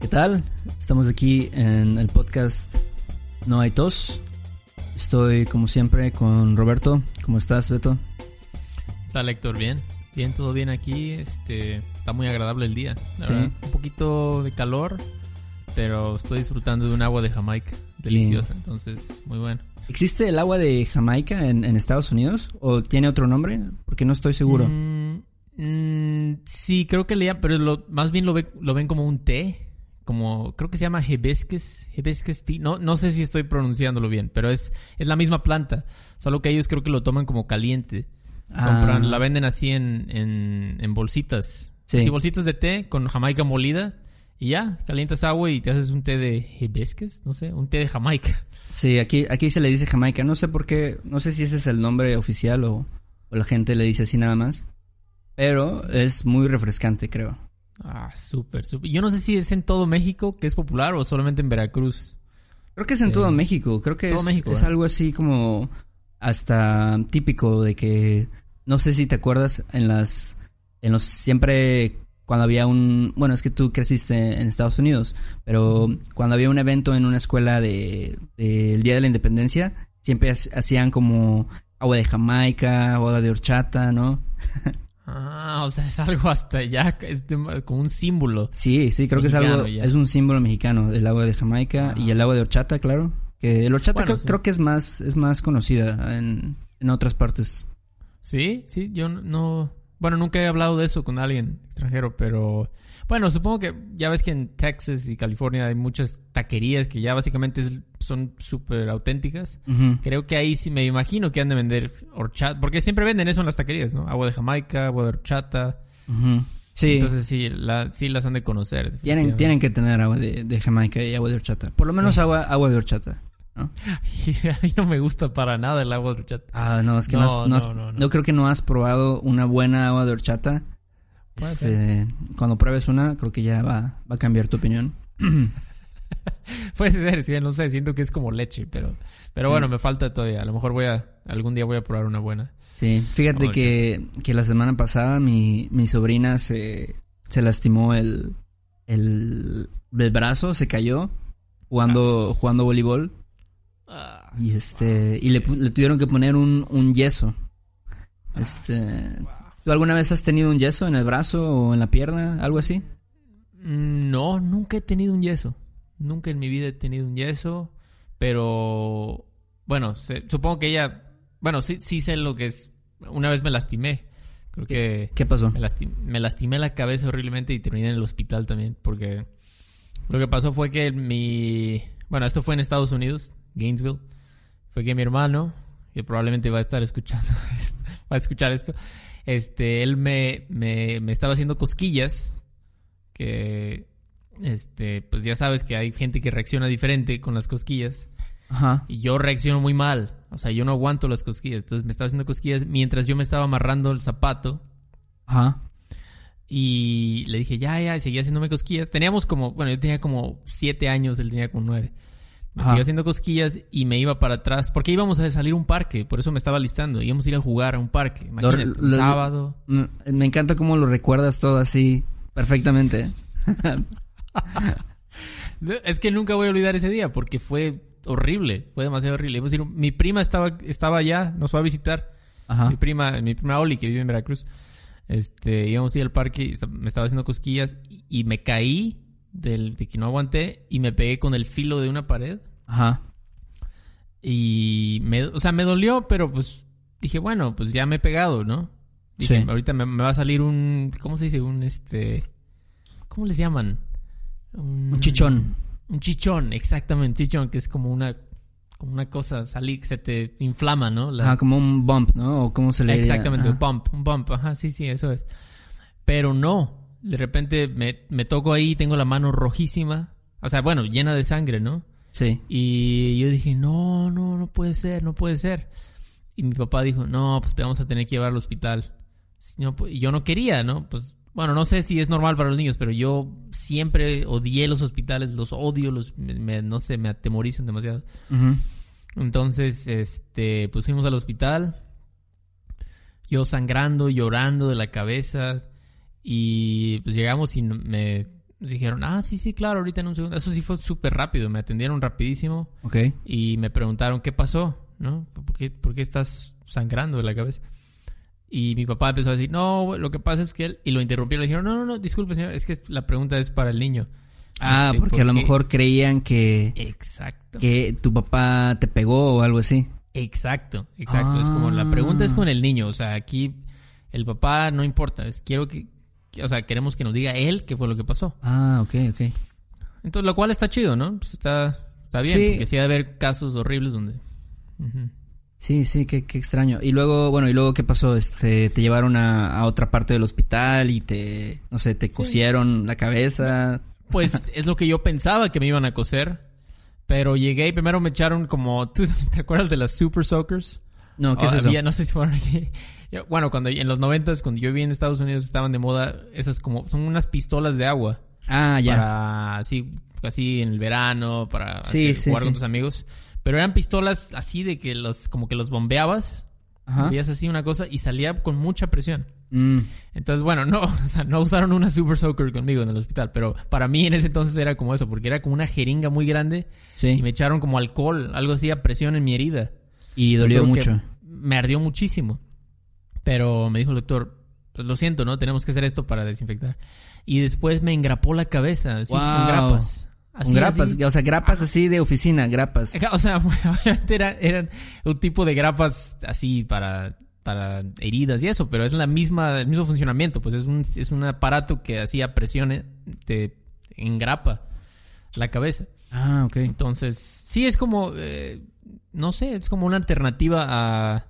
¿Qué tal? Estamos aquí en el podcast No hay tos. Estoy como siempre con Roberto. ¿Cómo estás, Beto? ¿Qué tal, Héctor? Bien. Bien, todo bien aquí. Este, está muy agradable el día. la Sí. verdad. Un poquito de calor, pero estoy disfrutando de un agua de Jamaica deliciosa, entonces muy bueno. ¿Existe el agua de Jamaica en, en Estados Unidos? ¿O tiene otro nombre? Porque no estoy seguro. Mm, mm, sí, creo que leía, pero lo, más bien lo, ve- lo ven como un té. Como, creo que se llama hibiscus, hibiscus tea. No, no sé si estoy pronunciándolo bien, pero es, es la misma planta. Solo que ellos creo que lo toman como caliente. Ah, Compran, la venden así en, en, en bolsitas. Sí. Sí. bolsitas de té con jamaica molida. Y ya, calientas agua y te haces un té de hibiscus, no sé, un té de jamaica. Sí, aquí, aquí se le dice Jamaica. No sé por qué, no sé si ese es el nombre oficial o, o la gente le dice así nada más. Pero es muy refrescante, creo. Ah, súper, súper. Yo no sé si es en todo México que es popular o solamente en Veracruz. Creo que es en Eh, todo México. Creo que es, México, es ¿eh? algo así como hasta típico de que no sé si te acuerdas en las en los siempre cuando había un bueno es que tú creciste en Estados Unidos pero cuando había un evento en una escuela de del día de la Independencia siempre ha- hacían como agua de Jamaica agua de horchata no Ah, o sea, es algo hasta ya, es de- como un símbolo. sí sí creo que es algo ya. es un símbolo mexicano el agua de Jamaica y el agua de horchata claro que el horchata Bueno, creo, sí. creo que es más es más conocida en en otras partes Sí, sí, yo no... Bueno, nunca he hablado de eso con alguien extranjero, pero... Bueno, supongo que ya ves que en Texas y California hay muchas taquerías que ya básicamente son súper auténticas. Creo que ahí sí me imagino que han de vender horchata, porque siempre venden eso en las taquerías, ¿no? Agua de Jamaica, agua de horchata. Sí, Entonces sí, la, sí las han de conocer. tienen, tienen que tener agua de, de Jamaica y agua de horchata. Por lo menos Sí. agua, agua de horchata. Y a mí no me gusta para nada el agua de horchata. Ah, no, es que no, No, has- no has- no, no, no. no creo que no has probado una buena agua de horchata. Este, cuando pruebes una, creo que ya va, va a cambiar tu opinión. Puede ser, sí, no sé, siento que es como leche, pero, pero Sí. bueno, me falta todavía. A lo mejor voy a, algún día voy a probar una buena. Sí, fíjate que, que la semana pasada mi, mi sobrina se, se lastimó el, el, el brazo, se cayó jugando, Ah. jugando voleibol. Ah, Y este y le, le tuvieron que poner un, un yeso. Este, ¿tú alguna vez has tenido un yeso en el brazo o en la pierna, algo así? Mm, No, nunca he tenido un yeso. Nunca en mi vida he tenido un yeso. Pero bueno, supongo que ella. Bueno, sí, sí sé lo que es. Una vez me lastimé. Creo que ¿Qué pasó? me, lasti- me lastimé la cabeza horriblemente y terminé en el hospital también. Porque lo que pasó fue que mi. Bueno, esto fue en Estados Unidos, Gainesville. Fue que mi hermano, que probablemente va a estar escuchando esto, va a escuchar esto. Este, él me, me, me estaba haciendo cosquillas. Que. Este, pues ya sabes que hay gente que reacciona diferente con las cosquillas. Ajá. Y yo reacciono muy mal. O sea, yo no aguanto las cosquillas. Entonces me estaba haciendo cosquillas mientras yo me estaba amarrando el zapato. Ajá. Y le dije, ya, ya, y seguía haciéndome cosquillas. Teníamos como, bueno, yo tenía como siete años, él tenía como nueve. Me Ajá. seguía haciendo cosquillas y me iba para atrás. Porque íbamos a salir a un parque, por eso me estaba listando. Íbamos a ir a jugar a un parque. Imagínate, Lo- un sábado. Mm, Me encanta cómo lo recuerdas todo así perfectamente. Es que nunca voy a olvidar ese día porque fue horrible, fue demasiado horrible. Íbamos a ir- mi prima estaba, estaba allá, nos fue a visitar. Ajá. Mi prima, mi prima Oli, que vive en Veracruz. Este, íbamos a ir al parque, me estaba haciendo cosquillas y, y me caí del, de que no aguanté y me pegué con el filo de una pared. Ajá. Y me, o sea, me dolió, pero pues dije, bueno, pues ya me he pegado, ¿no? Dije, Sí. ahorita me, me va a salir un, ¿cómo se dice? Un este, ¿cómo les llaman? Un chichón. Un chichón, exactamente, chichón, que es como una, como una cosa, salir, se te inflama, ¿no? La- Ajá, como un bump, ¿no? O cómo se le? Exactamente, un bump, un bump, ajá, sí, sí, eso es. Pero no, de repente me, me toco ahí, tengo la mano rojísima, o sea, bueno, llena de sangre, ¿no? Sí. Y yo dije, no, no, no puede ser, no puede ser. Y mi papá dijo, no, pues te vamos a tener que llevar al hospital. No, pues, y yo no quería, ¿no? Pues, bueno, no sé si es normal para los niños, pero yo siempre odié los hospitales, los odio, los, me- me- no sé, me atemorizan demasiado. Entonces, este, pusimos al hospital. Yo sangrando, llorando de la cabeza. Y pues llegamos y me, dijeron, ah, sí, sí, claro, ahorita en un segundo. Eso sí fue súper rápido, me atendieron rapidísimo. Ok. Y me preguntaron, ¿qué pasó? ¿No? ¿Por qué, por qué estás sangrando de la cabeza? Y mi papá empezó a decir, no, lo que pasa es que él... Y lo interrumpieron, le dijeron, no, no, no, disculpe, señor, es que la pregunta es para el niño. Ah, Este, porque a lo mejor creían que, Exacto. que tu papá te pegó o algo así. Exacto, exacto. Es como la pregunta es con el niño. O sea, aquí el papá no importa. Es quiero que- o sea, queremos que nos diga él qué fue lo que pasó. Ah, ok, ok. Entonces, lo cual está chido, ¿no? Pues está, está bien, Sí. porque sí ha de haber casos horribles donde. Sí, sí, qué, qué extraño. Y luego, bueno, y luego qué pasó, este, te llevaron a, a otra parte del hospital y te, no sé, te cosieron la cabeza. Pues es lo que yo pensaba que me iban a coser. Pero llegué y primero me echaron como. ¿Tú te acuerdas de las Super Soakers? No, ¿qué es Oh, eso? había- no sé si fueron aquí. Yo- Bueno, cuando en los noventas, cuando yo viví en Estados Unidos, estaban de moda esas como. Son unas pistolas de agua. Ah, ya. para así, así en el verano, para Sí, hacer- sí, jugar sí. con tus amigos. Pero eran pistolas así de que los, como que los bombeabas, veías así una cosa y salía con mucha presión. Mm, Entonces, bueno, no, o sea, no usaron una Super Soaker conmigo en el hospital, pero para mí en ese entonces era como eso, porque era como una jeringa muy grande y sí. me echaron como alcohol, algo así a presión en mi herida. Y dolió mucho. Me ardió muchísimo. Pero me dijo el doctor, pues lo siento, ¿no? Tenemos que hacer esto para desinfectar. Y después me engrapó la cabeza, así, Wow. con grapas. Así, Con grapas, así. o sea, grapas así de oficina, grapas. O sea, obviamente era- eran un tipo de grapas así para, para heridas y eso, pero es la misma, el mismo funcionamiento, pues es un, es un aparato que hacía presión, eh, te engrapa la cabeza. Ah, ok. Entonces, sí es como, eh, no sé, es como una alternativa a,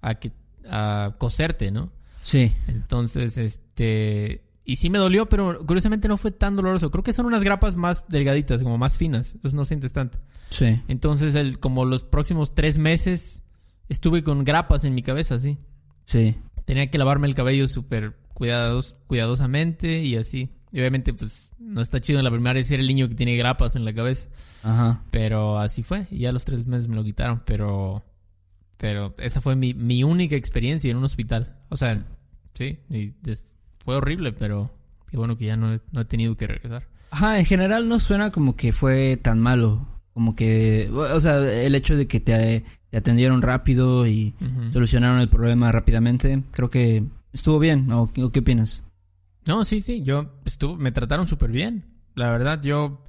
a, que, a coserte, ¿no? Sí. Entonces, este... Y sí me dolió, pero curiosamente no fue tan doloroso. Creo que son unas grapas más delgaditas, como más finas. Entonces no sientes tanto. Sí. Entonces, el, como los próximos tres meses estuve con grapas en mi cabeza, así. Sí. Tenía que lavarme el cabello súper cuidados, cuidadosamente y así. Y obviamente, pues, no está chido en la primaria ser el niño que tiene grapas en la cabeza. Ajá. Pero así fue. Y ya a los tres meses me lo quitaron. Pero, pero esa fue mi, mi única experiencia en un hospital. O sea, sí, y fue horrible, pero qué bueno que ya no, he- no he tenido que regresar. Ajá, en general no suena como que fue tan malo. Como que, o sea, el hecho de que te, te atendieron rápido y solucionaron el problema rápidamente, creo que estuvo bien. ¿O, qué- o qué opinas? No, sí, sí, yo estuvo, me trataron súper bien. La verdad, yo,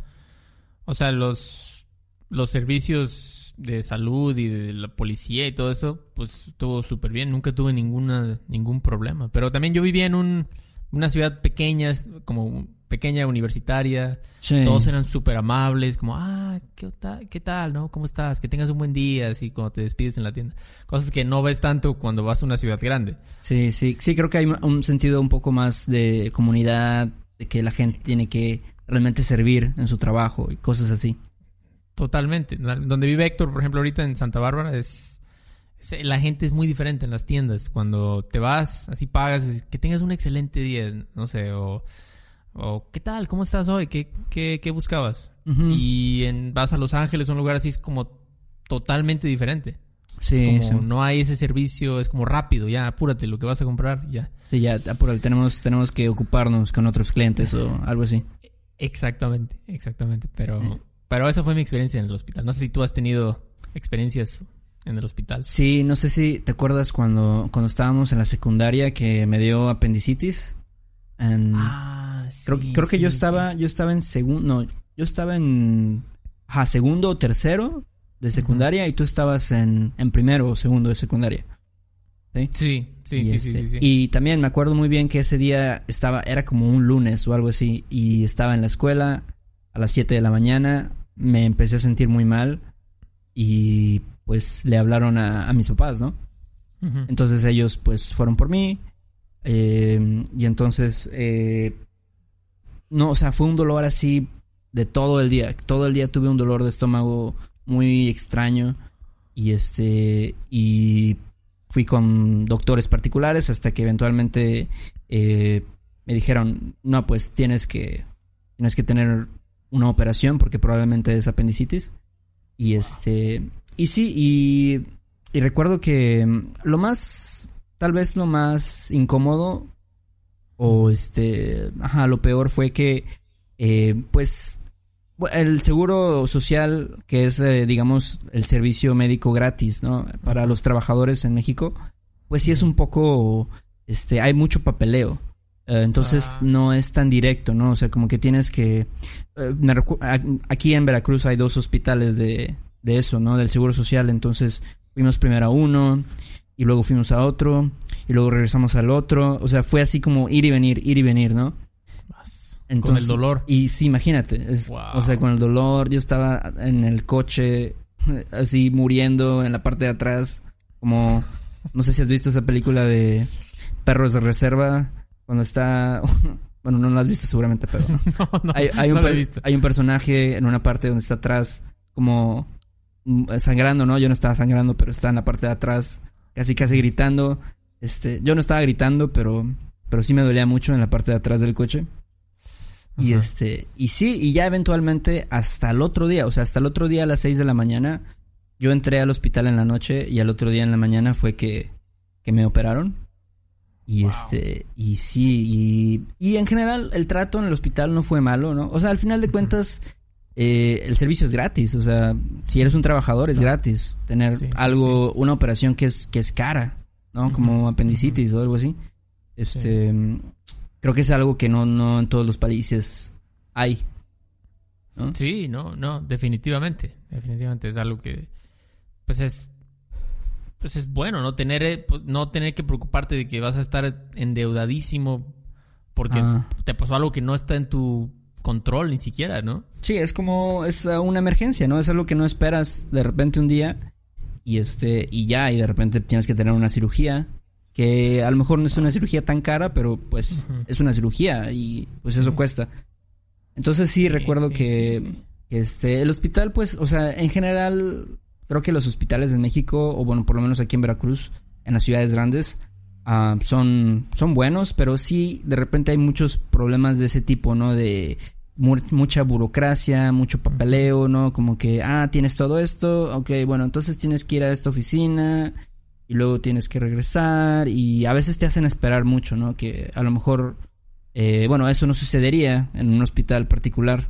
o sea, los, los servicios de salud y de la policía y todo eso, pues estuvo súper bien. Nunca tuve ninguna, ningún problema. Pero también yo vivía en un, una ciudad pequeña, como pequeña universitaria. Sí. Todos eran súper amables, como, ah, ¿qué tal, ¿qué tal, no? ¿Cómo estás? Que tengas un buen día, así cuando te despides en la tienda. Cosas que no ves tanto cuando vas a una ciudad grande. Sí, sí, sí, creo que hay un sentido un poco más de comunidad, de que la gente tiene que realmente servir en su trabajo y cosas así. Totalmente. Donde vive Héctor, por ejemplo, ahorita en Santa Bárbara, es, es- la gente es muy diferente en las tiendas. Cuando te vas, así pagas, que tengas un excelente día, no sé, o, o ¿qué tal? ¿Cómo estás hoy? ¿Qué, qué, qué buscabas? Y en, vas a Los Ángeles, un lugar así, es como totalmente diferente. sí, Como sí. no hay ese servicio, es como rápido, ya, apúrate lo que vas a comprar, ya. Sí, ya, apúrate, tenemos, tenemos que ocuparnos con otros clientes o algo así. Exactamente, exactamente. Pero, Eh. pero esa fue mi experiencia en el hospital. No sé si tú has tenido experiencias en el hospital. Sí, no sé si te acuerdas cuando, cuando estábamos en la secundaria que me dio apendicitis. En- Ah, creo, creo que yo estaba, yo estaba en segundo, no, yo estaba en segundo o tercero de secundaria y tú estabas en, en primero o segundo de secundaria. Sí, sí, sí, este, sí, sí. y también me acuerdo muy bien que ese día estaba, era como un lunes o algo así, y estaba en la escuela a las 7 de la mañana, me empecé a sentir muy mal y pues le hablaron a, a mis papás, ¿no? Entonces ellos pues fueron por mí eh, y entonces eh, no, o sea, fue un dolor así de todo el día. Todo el día tuve un dolor de estómago muy extraño. Y este y fui con doctores particulares hasta que eventualmente eh, me dijeron no pues tienes que tienes que tener una operación porque probablemente es apendicitis y este y sí y y recuerdo que lo más, tal vez lo más incómodo o este, ajá, lo peor fue que eh, pues el seguro social, que es, eh, digamos, el servicio médico gratis, ¿no? Para los trabajadores en México, pues sí es un poco, este, hay mucho papeleo. Eh, entonces Ah. no es tan directo, ¿no? O sea, como que tienes que... me aquí en Veracruz hay dos hospitales de, de eso, ¿no? Del Seguro Social. Entonces fuimos primero a uno y luego fuimos a otro y luego regresamos al otro. O sea, fue así como ir y venir, ir y venir, ¿no? Entonces, Con el dolor. Y sí, imagínate. es- Wow. O sea, con el dolor, yo estaba en el coche, así muriendo en la parte de atrás. Como, no sé si has visto esa película de Perros de Reserva, cuando está... Bueno, no lo has visto seguramente, pero... No, no, hay, hay un no he visto. hay un personaje en una parte donde está atrás, como mm, sangrando, ¿no? Yo no estaba sangrando, pero está en la parte de atrás, casi casi gritando. Este, yo no estaba gritando, pero, pero sí me dolía mucho en la parte de atrás del coche. Y este, y sí, y ya eventualmente hasta el otro día, o sea, hasta el otro día a las 6 de la mañana, yo entré al hospital en la noche y al otro día en la mañana fue que, que me operaron. Y Wow. este, y sí, y, y en general el trato en el hospital no fue malo, ¿no? O sea, al final de cuentas, eh, el servicio es gratis, o sea, si eres un trabajador es No. gratis tener Sí, sí, algo, una operación que es, que es cara, ¿no? Como apendicitis o algo así. Este, creo que es algo que no, no en todos los países hay. ¿no? Sí, no, no, definitivamente. Definitivamente es algo que. Pues es. Pues es bueno, ¿no? Tener, eh, pues, no tener que preocuparte de que vas a estar endeudadísimo porque Ah. te pasó algo que no está en tu control ni siquiera, ¿no? Sí, es como, es una emergencia, ¿no? Es algo que no esperas de repente un día y este, y ya, y de repente tienes que tener una cirugía que a lo mejor no es una cirugía tan cara, pero pues es una cirugía y pues eso cuesta. Entonces sí, recuerdo sí, que, sí, sí. que, este, el hospital, pues, o sea, en general, creo que los hospitales de México, o bueno, por lo menos aquí en Veracruz, en las ciudades grandes, ah, son, son buenos, pero sí, de repente hay muchos problemas de ese tipo, ¿no? De mucha burocracia, mucho papeleo, ¿no? Como que, ah, tienes todo esto, ok, bueno, entonces tienes que ir a esta oficina y luego tienes que regresar y a veces te hacen esperar mucho, ¿no? Que a lo mejor, eh, bueno, eso no sucedería en un hospital particular.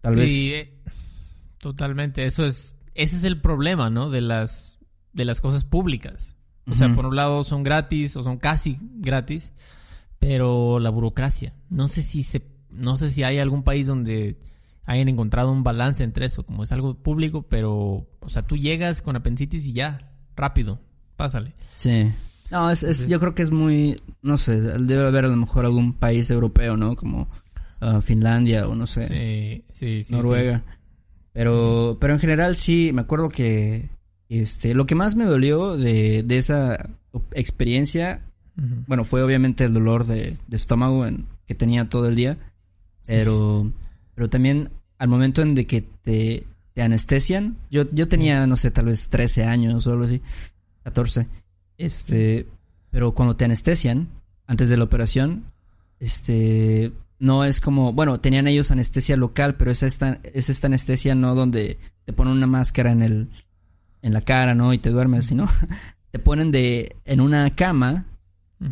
Tal Sí, vez. eh, totalmente. Eso es, ese es el problema, ¿no? De las, de las cosas públicas. O sea, por un lado son gratis o son casi gratis, pero la burocracia. No sé si se, no sé si hay algún país donde hayan encontrado un balance entre eso, como es algo público, pero, o sea, tú llegas con apendicitis y ya, rápido, pásale. Sí. No, es, es- yo creo que es muy, no sé, debe haber a lo mejor algún país europeo, ¿no? Como ah, Finlandia o no sé, Sí, sí, sí. Noruega. Pero, pero en general sí, me acuerdo que este, lo que más me dolió de, de esa experiencia, bueno, fue obviamente el dolor de, de estómago en, que tenía todo el día, pero, pero también al momento en de que te, te anestesian, yo, yo tenía, no sé, tal vez 13 años o algo así, 14, este, pero cuando te anestesian, antes de la operación, este, no es como, bueno, tenían ellos anestesia local, pero es esta, es esta anestesia no donde te ponen una máscara en el, en la cara, ¿no? Y te duermes, sino te ponen de, en una cama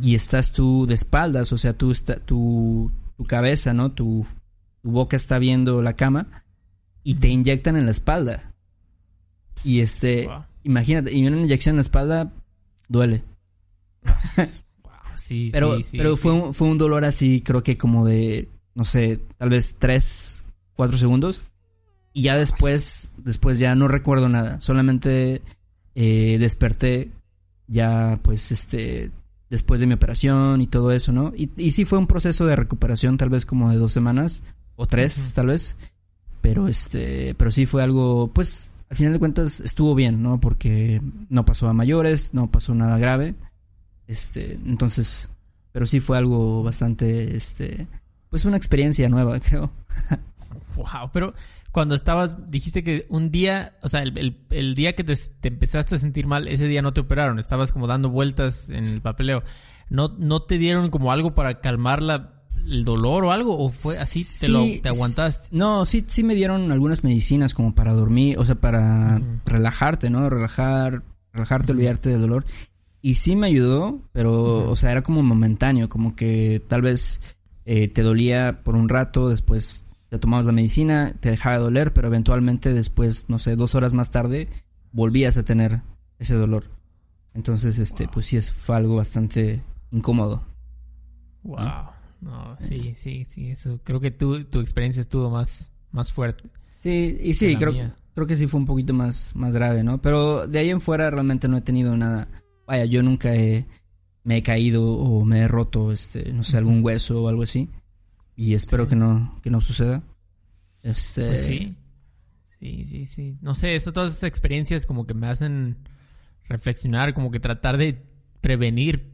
y estás tú de espaldas, o sea, tú está, tu, tu cabeza, ¿no? Tu, tu boca está viendo la cama y te inyectan en la espalda. Y este, Wow. imagínate, y una inyección en la espalda duele. Wow, sí, Pero, sí, sí, pero sí. fue, un, fue un dolor así, creo que como de, no sé, tal vez tres, cuatro segundos. Y ya después, después ya no recuerdo nada. Solamente eh, desperté ya, pues, este, después de mi operación y todo eso, ¿no? Y, y sí fue un proceso de recuperación, tal vez como de dos semanas o tres, tal vez. Pero este, pero sí fue algo, pues, al final de cuentas estuvo bien, ¿no? Porque no pasó a mayores, no pasó nada grave. Este, entonces, pero sí fue algo bastante, este, pues una experiencia nueva, creo. Wow, pero cuando estabas, dijiste que un día, o sea, el, el- el día que te, te empezaste a sentir mal, ese día no te operaron, estabas como dando vueltas en el papeleo. ¿No, no te dieron como algo para calmar la, el dolor o algo? ¿O fue así? ¿Te, lo, te aguantaste? No, sí, sí me dieron algunas medicinas como para dormir, o sea, para relajarte, ¿no? Relajar, relajarte, olvidarte del dolor. Y sí me ayudó, pero, o sea, era como momentáneo, como que tal vez eh, te dolía por un rato, después te tomabas la medicina, te dejaba de doler, pero eventualmente después, no sé, dos horas más tarde, volvías a tener ese dolor. Entonces, este, pues sí, es, fue algo bastante incómodo. Wow. No, sí, sí, sí, eso. Creo que tu, tu experiencia estuvo más, más fuerte. Sí, y sí, creo, creo que sí fue un poquito más, más grave, ¿no? Pero de ahí en fuera realmente no he tenido nada. Vaya, yo nunca he, me he caído o me he roto, este, no sé, algún hueso o algo así. Y espero que no, que no suceda. Este. Pues sí. Sí, sí, sí. No sé, eso, todas esas experiencias como que me hacen reflexionar, como que tratar de prevenir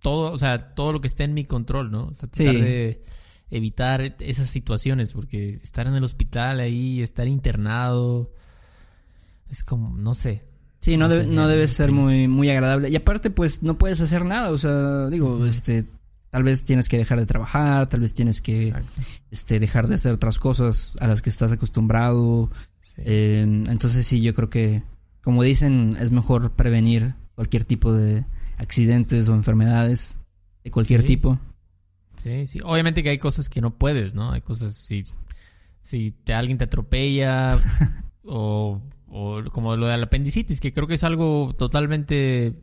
todo, o sea, todo lo que esté en mi control, ¿no? O sea, tratar de evitar esas situaciones, porque estar en el hospital ahí, estar internado, es como, no sé. Sí, no, debe, no debe ser muy, muy agradable. Y aparte, pues, no puedes hacer nada, o sea, digo, este, tal vez tienes que dejar de trabajar, tal vez tienes que, este, dejar de hacer otras cosas a las que estás acostumbrado. Eh, entonces sí, yo creo que, como dicen, es mejor prevenir cualquier tipo de accidentes o enfermedades de cualquier tipo. Sí, sí. Obviamente que hay cosas que no puedes, ¿no? Hay cosas, si, si te, alguien te atropella o, o como lo del apendicitis, que creo que es algo totalmente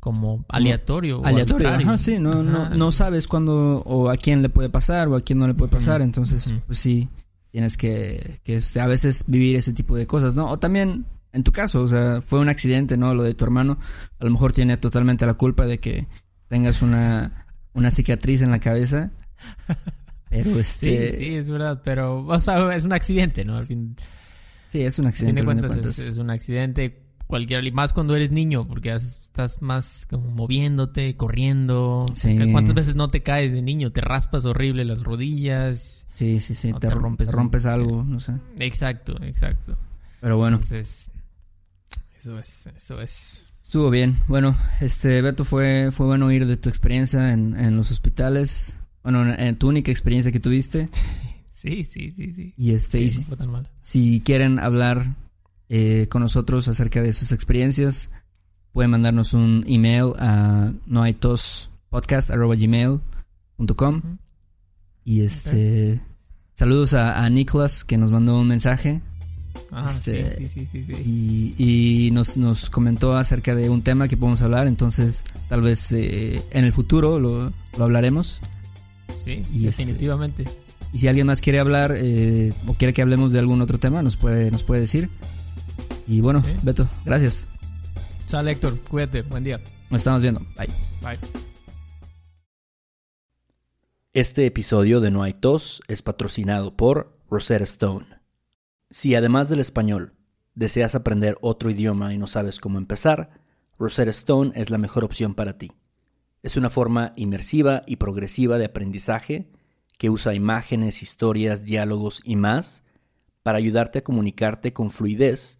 como aleatorio. aleatorio, ajá, sí, no, no, no sabes cuándo o a quién le puede pasar o a quién no le puede pasar, entonces, pues sí, tienes que, que este, a veces vivir ese tipo de cosas, ¿no? O también, en tu caso, o sea, fue un accidente, ¿no? Lo de tu hermano, a lo mejor tiene totalmente la culpa de que tengas una una cicatriz en la cabeza. Pero este. Sí, sí, es verdad. Pero, o sea, es un accidente, ¿no? Al fin. Sí, es un accidente. Fin de cuentas, Es, un accidente cualquier. Más cuando eres niño, porque estás más como moviéndote, corriendo. ¿Cuántas veces no te caes de niño? Te raspas horrible las rodillas. Sí, sí, sí. Te, rompes, rompes algo, no sé. Exacto, exacto. Pero bueno. Entonces. Eso es. Eso es. Estuvo bien. Bueno, este Beto fue, fue bueno oír de tu experiencia en, en los hospitales. Bueno, en, tu única experiencia que tuviste. Sí, sí, sí, sí. Y este, si quieren hablar eh, con nosotros acerca de sus experiencias, pueden mandarnos un email a noaitospodcast.gmail.com Y este saludos a, a Nicholas que nos mandó un mensaje. Ah, este, sí, sí, sí, sí, Y, nos, nos, comentó acerca de un tema que podemos hablar, entonces tal vez eh, en el futuro lo, lo hablaremos. Sí, y este, definitivamente. y si alguien más quiere hablar eh, o quiere que hablemos de algún otro tema, nos puede, nos puede decir. Y bueno, Beto, gracias. Sale Héctor, cuídate, buen día. Nos estamos viendo. Bye. Bye. Este episodio de No hay tos es patrocinado por Rosetta Stone. Si además del español deseas aprender otro idioma y no sabes cómo empezar, Rosetta Stone es la mejor opción para ti. Es una forma inmersiva y progresiva de aprendizaje que usa imágenes, historias, diálogos y más para ayudarte a comunicarte con fluidez